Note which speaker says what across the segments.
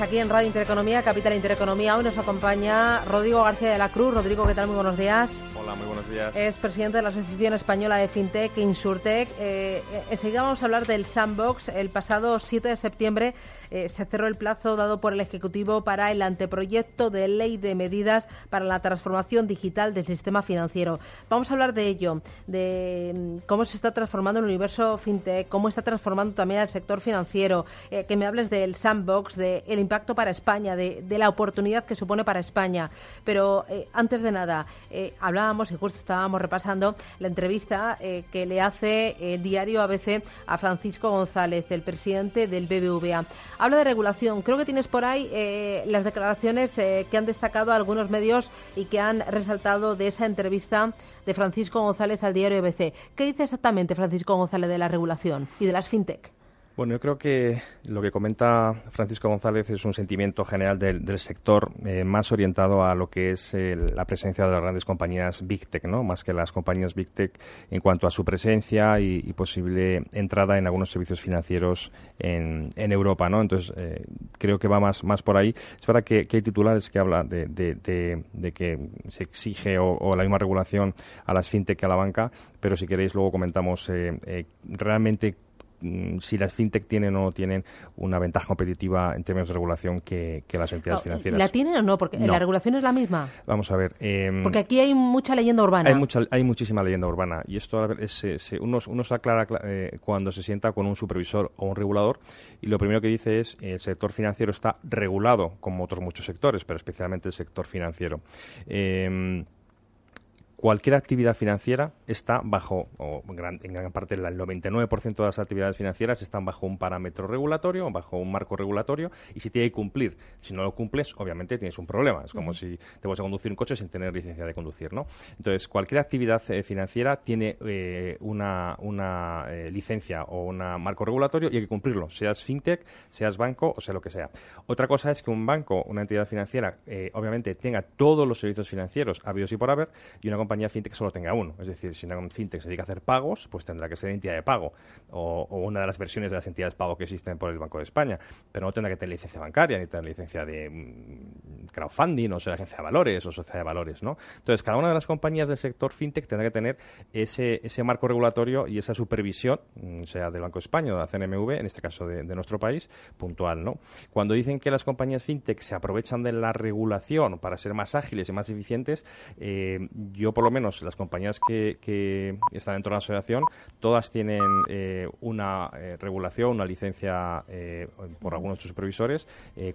Speaker 1: Aquí en Radio Intereconomía, Capital Intereconomía. Hoy nos acompaña Rodrigo García de la Cruz. Rodrigo, ¿qué tal? Muy buenos días.
Speaker 2: Hola, muy buenos días.
Speaker 1: Es presidente de la Asociación Española de FinTech, Insurtech. Eh, enseguida vamos a hablar del Sandbox. El pasado 7 de septiembre eh, se cerró el plazo dado por el Ejecutivo para el anteproyecto de ley de medidas para la transformación digital del sistema financiero. Vamos a hablar de ello, de mm, cómo se está transformando el universo FinTech, cómo está transformando también el sector financiero, eh, que me hables del Sandbox, del impacto para España, de, la oportunidad que supone para España. Pero eh, antes de nada, eh, hablábamos y justo estábamos repasando la entrevista eh, que le hace el diario ABC a Francisco González, el presidente del BBVA. Habla de regulación. Creo que tienes por ahí las declaraciones que han destacado algunos medios y que han resaltado de esa entrevista de Francisco González al diario ABC. ¿Qué dice exactamente Francisco González de la regulación y de las fintech?
Speaker 2: Bueno, yo creo que lo que comenta Francisco González es un sentimiento general del, sector eh, más orientado a lo que es el, la presencia de las grandes compañías Big Tech, ¿no? Más que las compañías Big Tech en cuanto a su presencia y, posible entrada en algunos servicios financieros en, Europa, ¿no? Entonces, eh, creo que va más, más por ahí. Es verdad que, que hay titulares que hablan de, que se exige o, o, la misma regulación a las fintech que a la banca, pero si queréis luego comentamos eh, eh realmente si las fintech tienen o no tienen una ventaja competitiva en términos de regulación que, que las entidades
Speaker 1: no,
Speaker 2: financieras.
Speaker 1: ¿La tienen o no? Porque
Speaker 2: No.
Speaker 1: la regulación es la misma.
Speaker 2: Vamos a ver. eh,
Speaker 1: Porque aquí hay mucha leyenda urbana.
Speaker 2: hay, mucha, hay muchísima leyenda urbana y esto a ver, es, se- uno, uno se aclara cla- eh, cuando se sienta con un supervisor o un regulador y lo primero que dice es el sector financiero está regulado como otros muchos sectores, pero especialmente el sector financiero. Eh, cualquier actividad financiera está bajo, o en gran, en gran parte el 99% de las actividades financieras están bajo un parámetro regulatorio, o bajo un marco regulatorio, y si tiene que cumplir. Si no lo cumples, obviamente tienes un problema. Es como si te vas a conducir un coche sin tener licencia de conducir, ¿no? Entonces, cualquier actividad eh, financiera tiene eh, una, una eh, licencia o un marco regulatorio y hay que cumplirlo, seas fintech, seas banco o sea lo que sea. Otra cosa es que un banco, una entidad financiera, obviamente tenga todos los servicios financieros habidos y por haber, y una compañía fintech solo tenga uno. Es decir, si una fintech se dedica a hacer pagos, pues tendrá que ser entidad de pago o, una de las versiones de las entidades de pago que existen por el Banco de España, pero no tendrá que tener licencia bancaria ni tener licencia de mm, crowdfunding o sea agencia de valores o sociedad de valores, ¿no? Entonces, cada una de las compañías del sector fintech tendrá que tener ese, ese marco regulatorio y esa supervisión, mm, sea del Banco de España o de la CNMV, en este caso de, de nuestro país, puntual, ¿no? Cuando dicen que las compañías fintech se aprovechan de la regulación para ser más ágiles y más eficientes, eh, yo por lo menos las compañías que, que están dentro de la asociación, todas tienen eh, una eh, regulación, una licencia eh, por algunos de sus supervisores,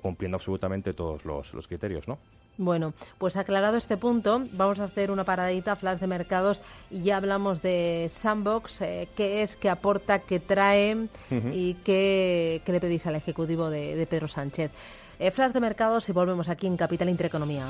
Speaker 2: cumpliendo absolutamente todos los, los criterios, ¿no?
Speaker 1: Bueno, pues aclarado este punto, vamos a hacer una paradita, flash de mercados, y ya hablamos de Sandbox, eh, qué es, qué aporta, qué trae y qué, qué le pedís al Ejecutivo de, de Pedro Sánchez. Eh, flash de mercados y volvemos aquí en Capital Intereconomía.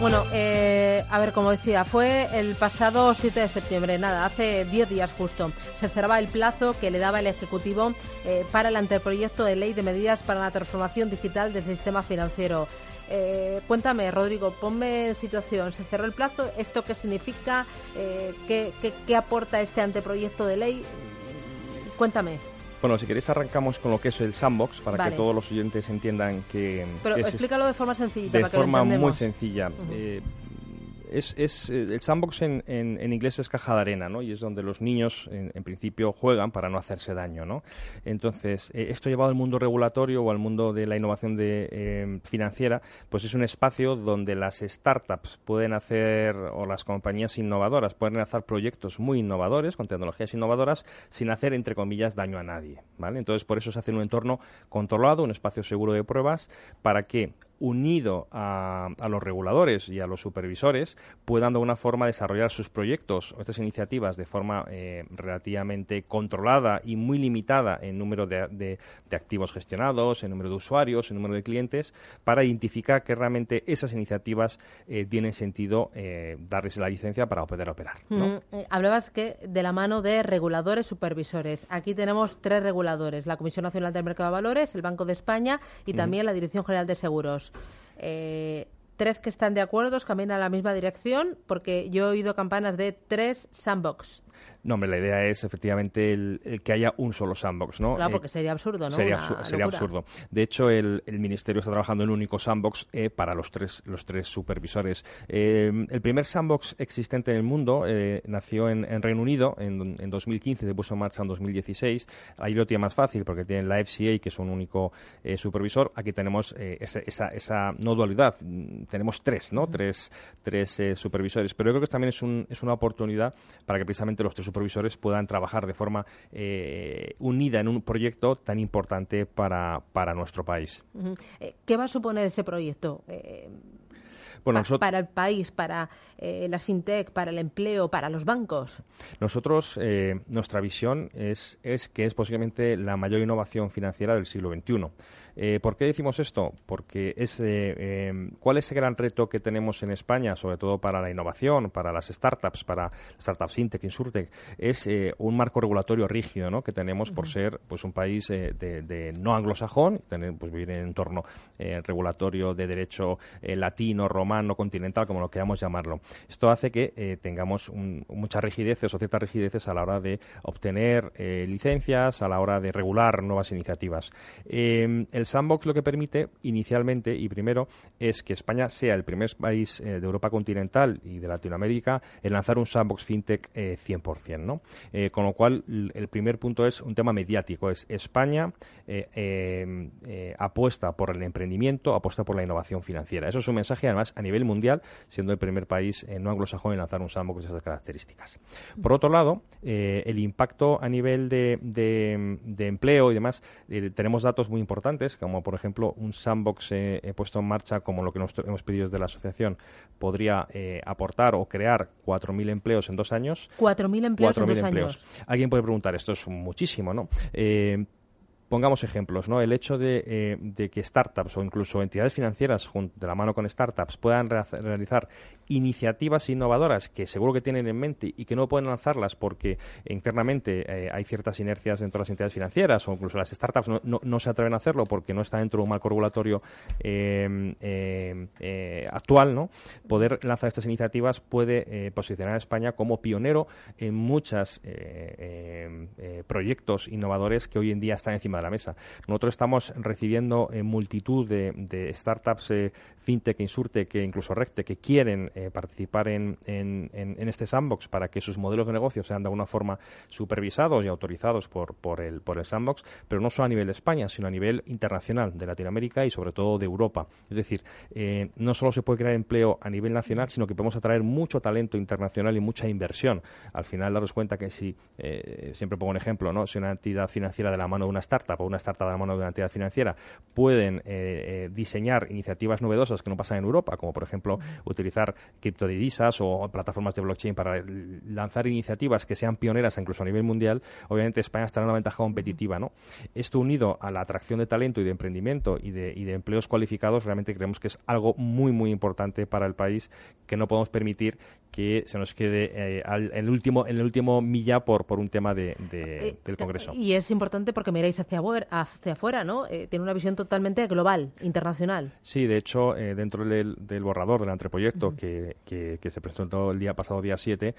Speaker 1: Bueno, eh, a ver, como decía, fue el pasado 7 de septiembre, nada, hace 10 días justo. Se cerraba el plazo que le daba el Ejecutivo eh, para el anteproyecto de ley de medidas para la transformación digital del sistema financiero. Eh, cuéntame, Rodrigo, ponme en situación. Se cerró el plazo, ¿esto qué significa? Eh, ¿qué, qué, qué aporta este anteproyecto de ley? Cuéntame.
Speaker 2: Bueno, si queréis arrancamos con lo que es el sandbox para
Speaker 1: Vale.
Speaker 2: que todos los oyentes entiendan que
Speaker 1: Pero
Speaker 2: es
Speaker 1: explícalo de forma sencillita
Speaker 2: de
Speaker 1: para que lo
Speaker 2: forma muy sencilla. Eh, es, es, eh, el sandbox en, inglés es caja de arena, ¿no? Y es donde los niños, en, en principio, juegan para no hacerse daño, ¿no? Entonces, eh, esto llevado al mundo regulatorio o al mundo de la innovación de, eh, financiera, pues es un espacio donde las startups pueden hacer, o las compañías innovadoras, pueden hacer proyectos muy innovadores, con tecnologías innovadoras, sin hacer, entre comillas, daño a nadie, ¿vale? Entonces, por eso se hace en un entorno controlado, un espacio seguro de pruebas, para que unido a, los reguladores y a los supervisores, puedan de alguna forma desarrollar sus proyectos o estas iniciativas de forma eh, relativamente controlada y muy limitada en número de, activos gestionados, en número de usuarios, en número de clientes, para identificar que realmente esas iniciativas eh, tienen sentido eh, darles la licencia para poder operar. Mm,
Speaker 1: hablabas que de la mano de reguladores, supervisores. Aquí tenemos tres reguladores: la Comisión Nacional del Mercado de Valores, el Banco de España y también la Dirección General de Seguros. Eh, tres que están de acuerdo, caminan a la misma dirección, porque yo he oído campanas de tres sandbox.
Speaker 2: No, hombre, la idea es efectivamente el, que haya un solo sandbox, ¿no?
Speaker 1: Claro, eh, porque sería absurdo, ¿no?
Speaker 2: Sería, absurdo. De hecho, el, Ministerio está trabajando en un único sandbox eh, para los tres, los tres supervisores. Eh, el primer sandbox existente en el mundo nació en, Reino Unido en, en, 2015, se puso en marcha en 2016. Ahí lo tiene más fácil porque tienen la FCA, que es un único supervisor. Aquí tenemos esa, esa, no dualidad. Tenemos tres, ¿no? Tres, tres supervisores. Pero yo creo que también es, un, es una oportunidad para que precisamente los tres supervisores puedan trabajar de forma eh, unida en un proyecto tan importante para, para nuestro país.
Speaker 1: Eh, ¿Qué va a suponer ese proyecto? Eh, para el país, para las fintech, para el empleo, para los bancos?
Speaker 2: Nosotros, nuestra visión es, es que es posiblemente la mayor innovación financiera del siglo XXI. Eh, ¿Por qué decimos esto? Porque es, eh, em, ¿cuál es el gran reto que tenemos en España, sobre todo para la innovación, para las startups, para startups fintech, insurtech? Es eh, un marco regulatorio rígido ¿no? que tenemos por ser pues un país de, no anglosajón, tener, pues vivir en un entorno regulatorio de derecho latino, romano, continental, como lo queramos llamarlo. Esto hace que tengamos muchas rigideces o ciertas rigideces a la hora de obtener licencias, a la hora de regular nuevas iniciativas. Em, el sandbox lo que permite inicialmente y primero es que España sea el primer país eh, de Europa continental y de Latinoamérica en lanzar un sandbox fintech 100%. Eh, ¿no? Eh, con lo cual, el primer punto es un tema mediático. Es España em, apuesta por el emprendimiento, apuesta por la innovación financiera. Eso es un mensaje, además, a nivel mundial, siendo el primer país no anglosajón en lanzar un sandbox de esas características. Por otro lado, el impacto a nivel de empleo y demás, tenemos datos muy importantes como por ejemplo un sandbox eh, puesto en marcha como lo que nos hemos pedido desde la asociación, podría eh, aportar o crear 4.000 empleos en dos años.
Speaker 1: 4.000 empleos en dos años.
Speaker 2: Alguien puede preguntar, esto es muchísimo, ¿no? Eh, pongamos ejemplos, ¿no? El hecho de, que startups o incluso entidades financieras de la mano con startups puedan realizar iniciativas innovadoras que seguro que tienen en mente y que no pueden lanzarlas porque internamente eh, hay ciertas inercias dentro de las entidades financieras o incluso las startups no, se atreven a hacerlo porque no está dentro de un marco regulatorio em, em, eh, actual, ¿no? Poder lanzar estas iniciativas puede eh, posicionar a España como pionero en muchos em, proyectos innovadores que hoy en día están encima de la mesa. Nosotros estamos recibiendo multitud de, startups fintech, insurtech, que incluso recte, que quieren eh, participar en, en, en, este sandbox para que sus modelos de negocio sean de alguna forma supervisados y autorizados por, por, el, por el sandbox, pero no solo a nivel de España, sino a nivel internacional, de Latinoamérica y sobre todo de Europa. Es decir, eh, no solo se puede crear empleo a nivel nacional, sino que podemos atraer mucho talento internacional y mucha inversión. Al final, daros cuenta que si, eh, siempre pongo un ejemplo, ¿no? si una entidad financiera de la mano de una startup o una startup de la mano de una entidad financiera pueden diseñar iniciativas novedosas que no pasan en Europa, como por ejemplo utilizar criptodivisas o plataformas de blockchain para lanzar iniciativas que sean pioneras incluso a nivel mundial, obviamente España estará en una ventaja competitiva. ¿no? Esto unido a la atracción de talento y de emprendimiento y de, y de empleos cualificados, realmente creemos que es algo muy, muy importante para el país que no podemos permitir que se nos quede eh, en, el último, en el último milla por, por un tema de, eh, del Congreso.
Speaker 1: Y es importante porque miráis hacia, hacia afuera, ¿no? Eh, tiene una visión totalmente global, internacional.
Speaker 2: Sí, de hecho, dentro del, borrador del anteproyecto que, que, se presentó el día pasado, día 7,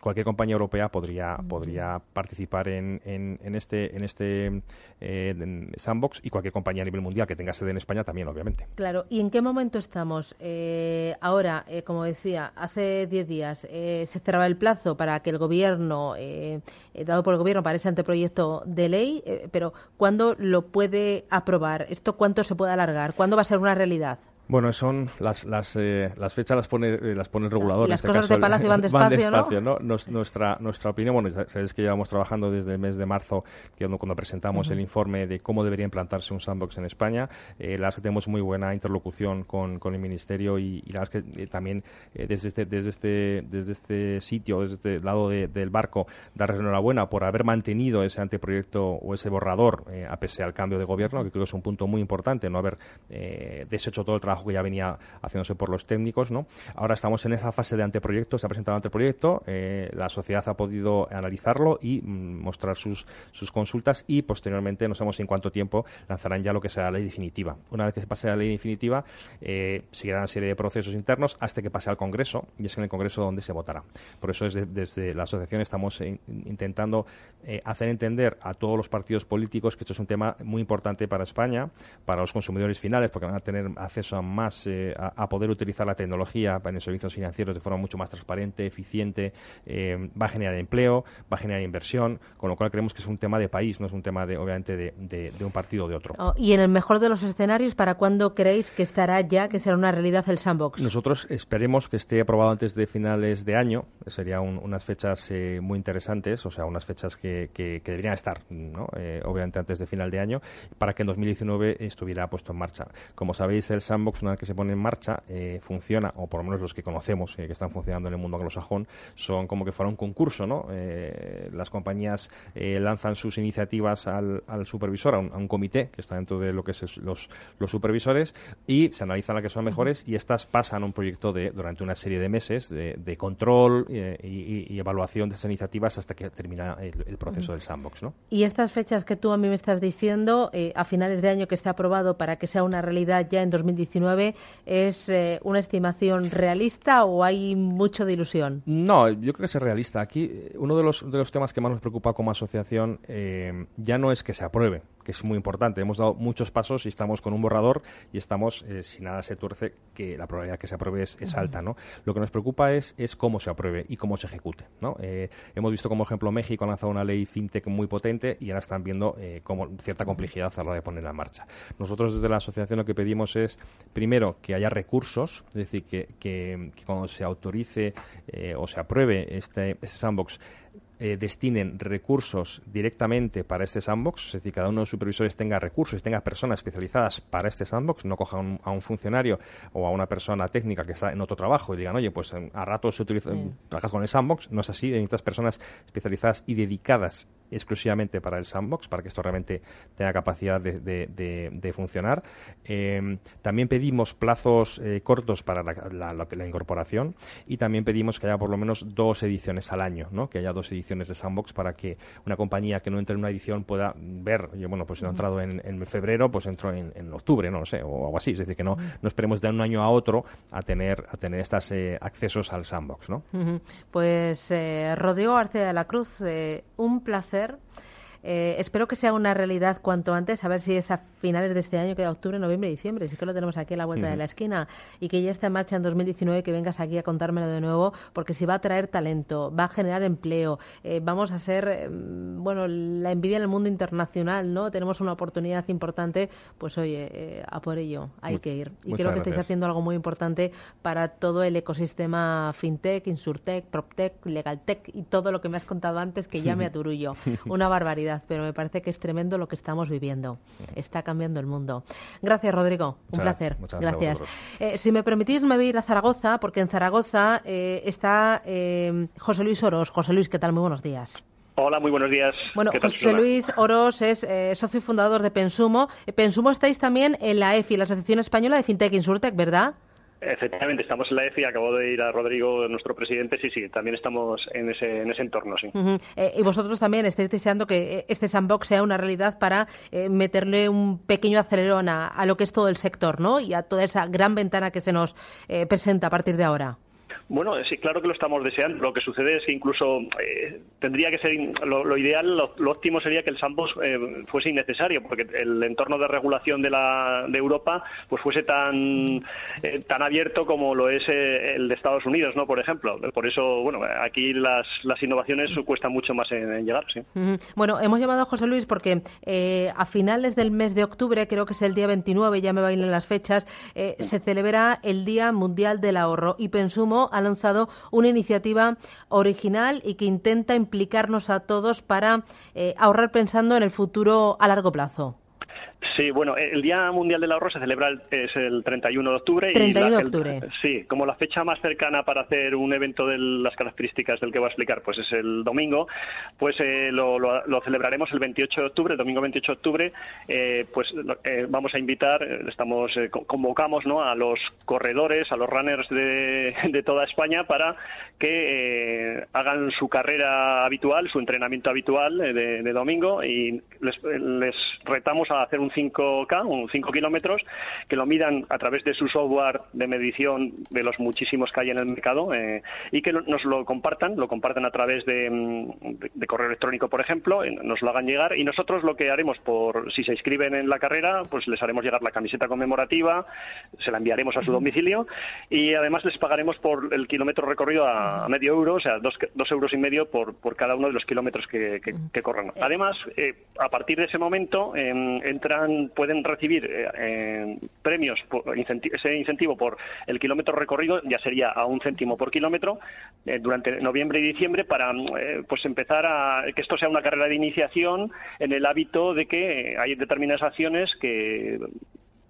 Speaker 2: cualquier compañía europea podría, podría participar en, en, este, en este sandbox y cualquier compañía a nivel mundial que tenga sede en España también, obviamente.
Speaker 1: Claro, ¿y en qué momento estamos? ahora, como decía, hace 10 días eh, se cerraba el plazo para que el Gobierno, eh, eh, dado por el Gobierno para ese anteproyecto de ley, pero ¿cuándo lo puede aprobar? ¿Esto cuánto se puede alargar? ¿Cuándo va a ser una realidad?
Speaker 2: Bueno, son las, las, eh, las fechas las pone, eh, las pone el regulador.
Speaker 1: Y las
Speaker 2: en este
Speaker 1: cosas
Speaker 2: caso,
Speaker 1: de Palacio van despacio,
Speaker 2: ¿no? nuestra, nuestra opinión, bueno, sabéis que llevamos trabajando desde el mes de marzo, que cuando presentamos el informe de cómo debería implantarse un sandbox en España, eh, la verdad es que tenemos muy buena interlocución con, con el Ministerio y, la verdad es que eh, también desde, este, desde, este, desde este sitio, desde este lado del barco, darles enhorabuena por haber mantenido ese anteproyecto o ese borrador a pesar al cambio de gobierno, que creo que es un punto muy importante, no haber deshecho todo el que ya venía haciéndose por los técnicos. ¿no? Ahora estamos en esa fase de anteproyecto, se ha presentado el anteproyecto, eh, la sociedad ha podido analizarlo y mm, mostrar sus, sus consultas y posteriormente, no sabemos en cuánto tiempo, lanzarán ya lo que será la ley definitiva. Una vez que se pase la ley definitiva, eh, seguirán una serie de procesos internos hasta que pase al Congreso y es en el Congreso donde se votará. Por eso desde la asociación estamos intentando eh, hacer entender a todos los partidos políticos que esto es un tema muy importante para España, para los consumidores finales, porque van a tener acceso a más eh, a, poder utilizar la tecnología en servicios financieros de forma mucho más transparente, eficiente, eh, va a generar empleo, va a generar inversión, con lo cual creemos que es un tema de país, no es un tema de, obviamente de, un partido o de otro.
Speaker 1: Oh, y en el mejor de los escenarios, ¿para cuándo creéis que estará ya, que será una realidad el sandbox?
Speaker 2: Nosotros esperemos que esté aprobado antes de finales de año, serían unas fechas eh, muy interesantes, o sea, unas fechas que, deberían estar, obviamente antes de final de año, para que en 2019 estuviera puesto en marcha. Como sabéis, el sandbox, una vez que se pone en marcha, eh, funciona, o por lo menos los que conocemos eh, que están funcionando en el mundo anglosajón, son como que fuera un concurso, ¿no? Eh, las compañías lanzan sus iniciativas al, supervisor, a un, comité que está dentro de lo que es los, supervisores, y se analizan las que son mejores y estas pasan a un proyecto de durante una serie de meses de, control y, evaluación de esas iniciativas hasta que termina el, proceso del sandbox, ¿no?
Speaker 1: Y estas fechas que tú a mí me estás diciendo, a finales de año que esté aprobado para que sea una realidad ya en 2019, ¿Es eh, una estimación realista o hay mucho de ilusión?
Speaker 2: No, yo creo que es realista. Aquí eh, uno de los, de los temas que más nos preocupa como asociación eh, ya no es que se apruebe, que es muy importante. Hemos dado muchos pasos y estamos con un borrador y estamos, si nada se tuerce, que la probabilidad de que se apruebe es, alta. ¿no? Lo que nos preocupa es, es cómo se apruebe y cómo se ejecute. ¿no? hemos visto como ejemplo México ha lanzado una ley fintech muy potente y ahora están viendo como cierta complejidad a la hora de ponerla en marcha. Nosotros desde la asociación lo que pedimos es, primero, que haya recursos, es decir, que, que, cuando se autorice eh, o se apruebe este, este sandbox eh, destinen recursos directamente para este sandbox, es decir, cada uno de los supervisores tenga recursos y tenga personas especializadas para este sandbox, no coja a un funcionario o a una persona técnica que está en otro trabajo y digan, oye, pues a rato se utiliza, trabajas con el sandbox, no es así, necesitas personas especializadas y dedicadas exclusivamente para el sandbox, para que esto realmente tenga capacidad de, funcionar. Eh, también pedimos plazos eh, cortos para la, la, incorporación y también pedimos que haya por lo menos dos ediciones al año, ¿no? que haya dos ediciones de sandbox para que una compañía que no entre en una edición pueda ver, yo, bueno, pues si no ha entrado en, febrero, pues entro en, octubre, no lo sé, o algo así. Es decir, que no, no esperemos de un año a otro a tener, a tener estos eh, accesos al sandbox. ¿no?
Speaker 1: Pues Rodrigo García de la Cruz, un placer hacer eh, espero que sea una realidad cuanto antes, a ver si es a finales de este año, que de octubre, noviembre diciembre, si que lo tenemos aquí a la vuelta de la esquina, y que ya está en marcha en 2019, que vengas aquí a contármelo de nuevo, porque si va a traer talento, va a generar empleo, eh, vamos a ser, eh, bueno, la envidia en el mundo internacional, ¿no? Tenemos una oportunidad importante, pues oye, a por ello hay que ir. Y creo que estáis haciendo algo muy importante para todo el ecosistema fintech, insurtech, proptech, legaltech y todo lo que me has contado antes, que ya me aturullo. Una barbaridad, pero me parece que es tremendo lo que estamos viviendo. Está cambiando el mundo. Gracias, Rodrigo. Un placer. gracias. Eh, si me permitís, me voy a ir a Zaragoza, porque en Zaragoza eh, está eh, José Luis Oros. José Luis, ¿qué tal? Muy buenos días.
Speaker 3: Hola, muy buenos días.
Speaker 1: Bueno, José Luis Oros es socio fundador de Pensumo. Pensumo estáis también en la EFI, la Asociación Española de FinTech Insurtech, ¿verdad?
Speaker 3: Efectivamente, estamos en la EFI, acabo de ir a Rodrigo, nuestro presidente, sí, sí, también estamos en ese, en ese entorno, sí.
Speaker 1: Eh, y vosotros también estáis deseando que eh, este sandbox sea una realidad para eh, meterle un pequeño acelerón a, lo que es todo el sector, ¿no? Y a toda esa gran ventana que se nos presenta a partir de ahora.
Speaker 3: Bueno, sí, claro que lo estamos deseando. Lo que sucede es que incluso eh, tendría que ser lo, ideal, lo, óptimo sería que el sandbox eh, fuese innecesario, porque el entorno de regulación de, la, de Europa pues fuese tan eh, tan abierto como lo es el de Estados Unidos, ¿no? Por ejemplo. Por eso, bueno, aquí las, las innovaciones cuestan mucho más en, llegar, sí.
Speaker 1: Bueno, hemos llamado a José Luis porque a finales del mes de octubre, creo que es el día 29, ya me bailan las fechas, se celebra el Día Mundial del Ahorro y Pensumo ha lanzado una iniciativa original y que intenta implicarnos a todos para eh, ahorrar pensando en el futuro a largo plazo.
Speaker 3: Sí, bueno, el Día Mundial del Ahorro se celebra el, es el 31 de octubre.
Speaker 1: 31 y de octubre.
Speaker 3: sí, como la fecha más cercana para hacer un evento de las características del que voy a explicar, pues es el domingo, pues eh, lo, celebraremos el 28 de octubre, el domingo 28 de octubre, eh, pues eh, vamos a invitar, estamos convocamos ¿no? a los corredores, a los runners de, de toda España para que hagan su carrera habitual, su entrenamiento habitual de, de domingo y les, les retamos a hacer un 5K, un 5 kilómetros, que lo midan a través de su software de medición de los muchísimos que hay en el mercado eh, y que nos lo compartan, lo compartan a través de, mm, correo electrónico, por ejemplo, nos lo hagan llegar y nosotros lo que haremos, por si se inscriben en la carrera, pues les haremos llegar la camiseta conmemorativa, se la enviaremos a su domicilio y además les pagaremos por el kilómetro recorrido a, medio euro, o sea, dos, dos, euros y medio por, por cada uno de los kilómetros que, que, corran. Además, eh, a partir de ese momento entran, pueden recibir eh, premios, por, ese incentivo por el kilómetro recorrido, ya sería a un céntimo por kilómetro, eh, durante noviembre y diciembre para eh, pues empezar a que esto sea una carrera de iniciación en el hábito de que hay determinadas acciones que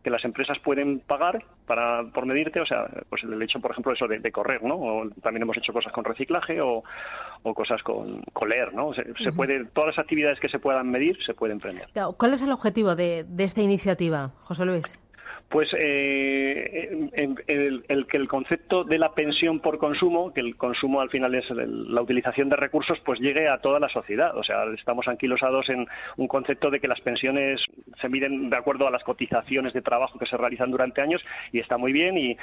Speaker 3: que las empresas pueden pagar para por medirte, o sea, pues el hecho, por ejemplo, eso de, correr, ¿no? O también hemos hecho cosas con reciclaje o, cosas con, con, leer, ¿no? Se, puede, todas las actividades que se puedan medir se pueden premiar.
Speaker 1: ¿Cuál es el objetivo de, de esta iniciativa, José Luis?
Speaker 3: Pues eh, el, que el concepto de la pensión por consumo, que el consumo al final es la utilización de recursos, pues llegue a toda la sociedad. O sea, estamos anquilosados en un concepto de que las pensiones se miden de acuerdo a las cotizaciones de trabajo que se realizan durante años y está muy bien y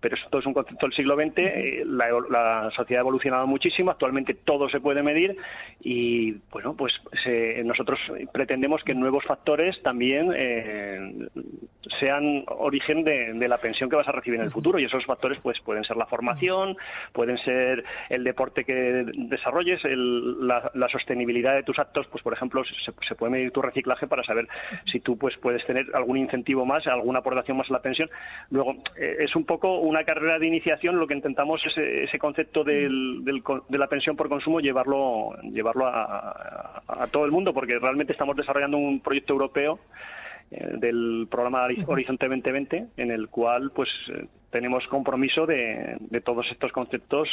Speaker 3: pero esto es un concepto del siglo XX, eh, la, sociedad ha evolucionado muchísimo, actualmente todo se puede medir y bueno, pues nosotros pretendemos que nuevos factores también eh, sean origen de, la pensión que vas a recibir en el futuro. Y esos factores pues pueden ser la formación, pueden ser el deporte que desarrolles, la, sostenibilidad de tus actos, pues por ejemplo se, puede medir tu reciclaje para saber si tú pues puedes tener algún incentivo más, alguna aportación más a la pensión. Luego eh, es un poco una carrera de iniciación, lo que intentamos es ese concepto de la pensión por consumo llevarlo, llevarlo a, todo el mundo, porque realmente estamos desarrollando un proyecto europeo eh, del programa Horizonte 2020, en el cual pues eh, tenemos compromiso de, todos estos conceptos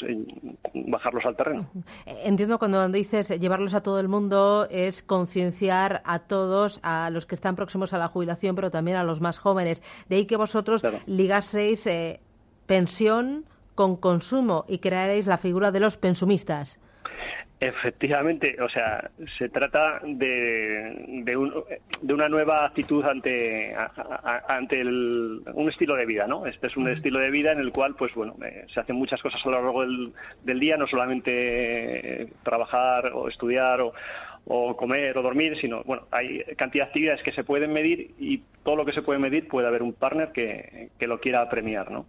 Speaker 3: bajarlos al terreno.
Speaker 1: Entiendo cuando dices llevarlos a todo el mundo es concienciar a todos, a los que están próximos a la jubilación, pero también a los más jóvenes. De ahí que vosotros ligaseis eh, pensión con consumo y crearéis la figura de los pensumistas.
Speaker 3: Efectivamente, o sea, se trata de, de, una nueva actitud ante, ante un estilo de vida, ¿no? Este es un estilo de vida en el cual, pues bueno, eh, se hacen muchas cosas a lo largo del, día, no solamente eh, trabajar o estudiar o, o comer o dormir, sino, bueno, hay cantidad de actividades que se pueden medir y todo lo que se puede medir puede haber un partner que, que lo quiera premiar, ¿no?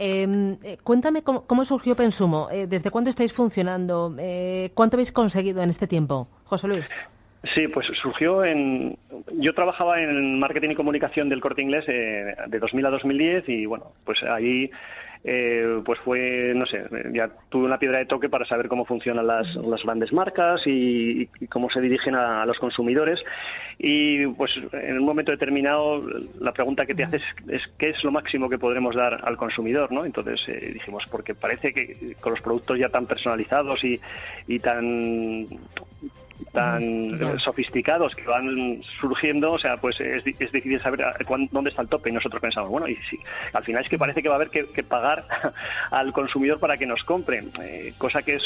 Speaker 1: Em, eh, cuéntame cómo, surgió Pensumo, eh, desde cuándo estáis funcionando, eh, cuánto habéis conseguido en este tiempo, José Luis.
Speaker 3: Sí, pues surgió en. Yo trabajaba en marketing y comunicación del corte inglés de 2000 a 2010 y bueno, pues ahí eh, pues fue, no sé, ya tuve una piedra de toque para saber cómo funcionan las, las grandes marcas y, cómo se dirigen a, los consumidores. Y pues en un momento determinado la pregunta que te haces es, qué es lo máximo que podremos dar al consumidor, ¿no? Entonces eh, dijimos, porque parece que con los productos ya tan personalizados y, y tan tan sofisticados que van surgiendo, o sea, pues es, difícil saber dónde está el tope. Y nosotros pensamos, bueno, y si, al final es que parece que va a haber que, pagar al consumidor para que nos compren, eh, cosa que es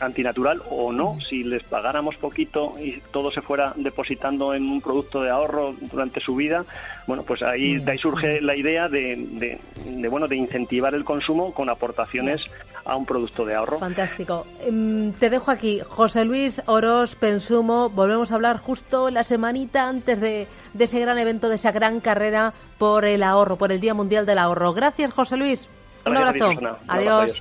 Speaker 3: antinatural o no, si les pagáramos poquito y todo se fuera depositando en un producto de ahorro durante su vida, bueno, pues ahí, de ahí surge la idea de, de, bueno, de incentivar el consumo con aportaciones a un producto de ahorro.
Speaker 1: Fantástico. Em, te dejo aquí, José Luis Oros Pensumo. Volvemos a hablar justo la semanita antes de, de ese gran evento, de esa gran carrera por el ahorro, por el Día Mundial del Ahorro. Gracias, José Luis. Un abrazo. adiós.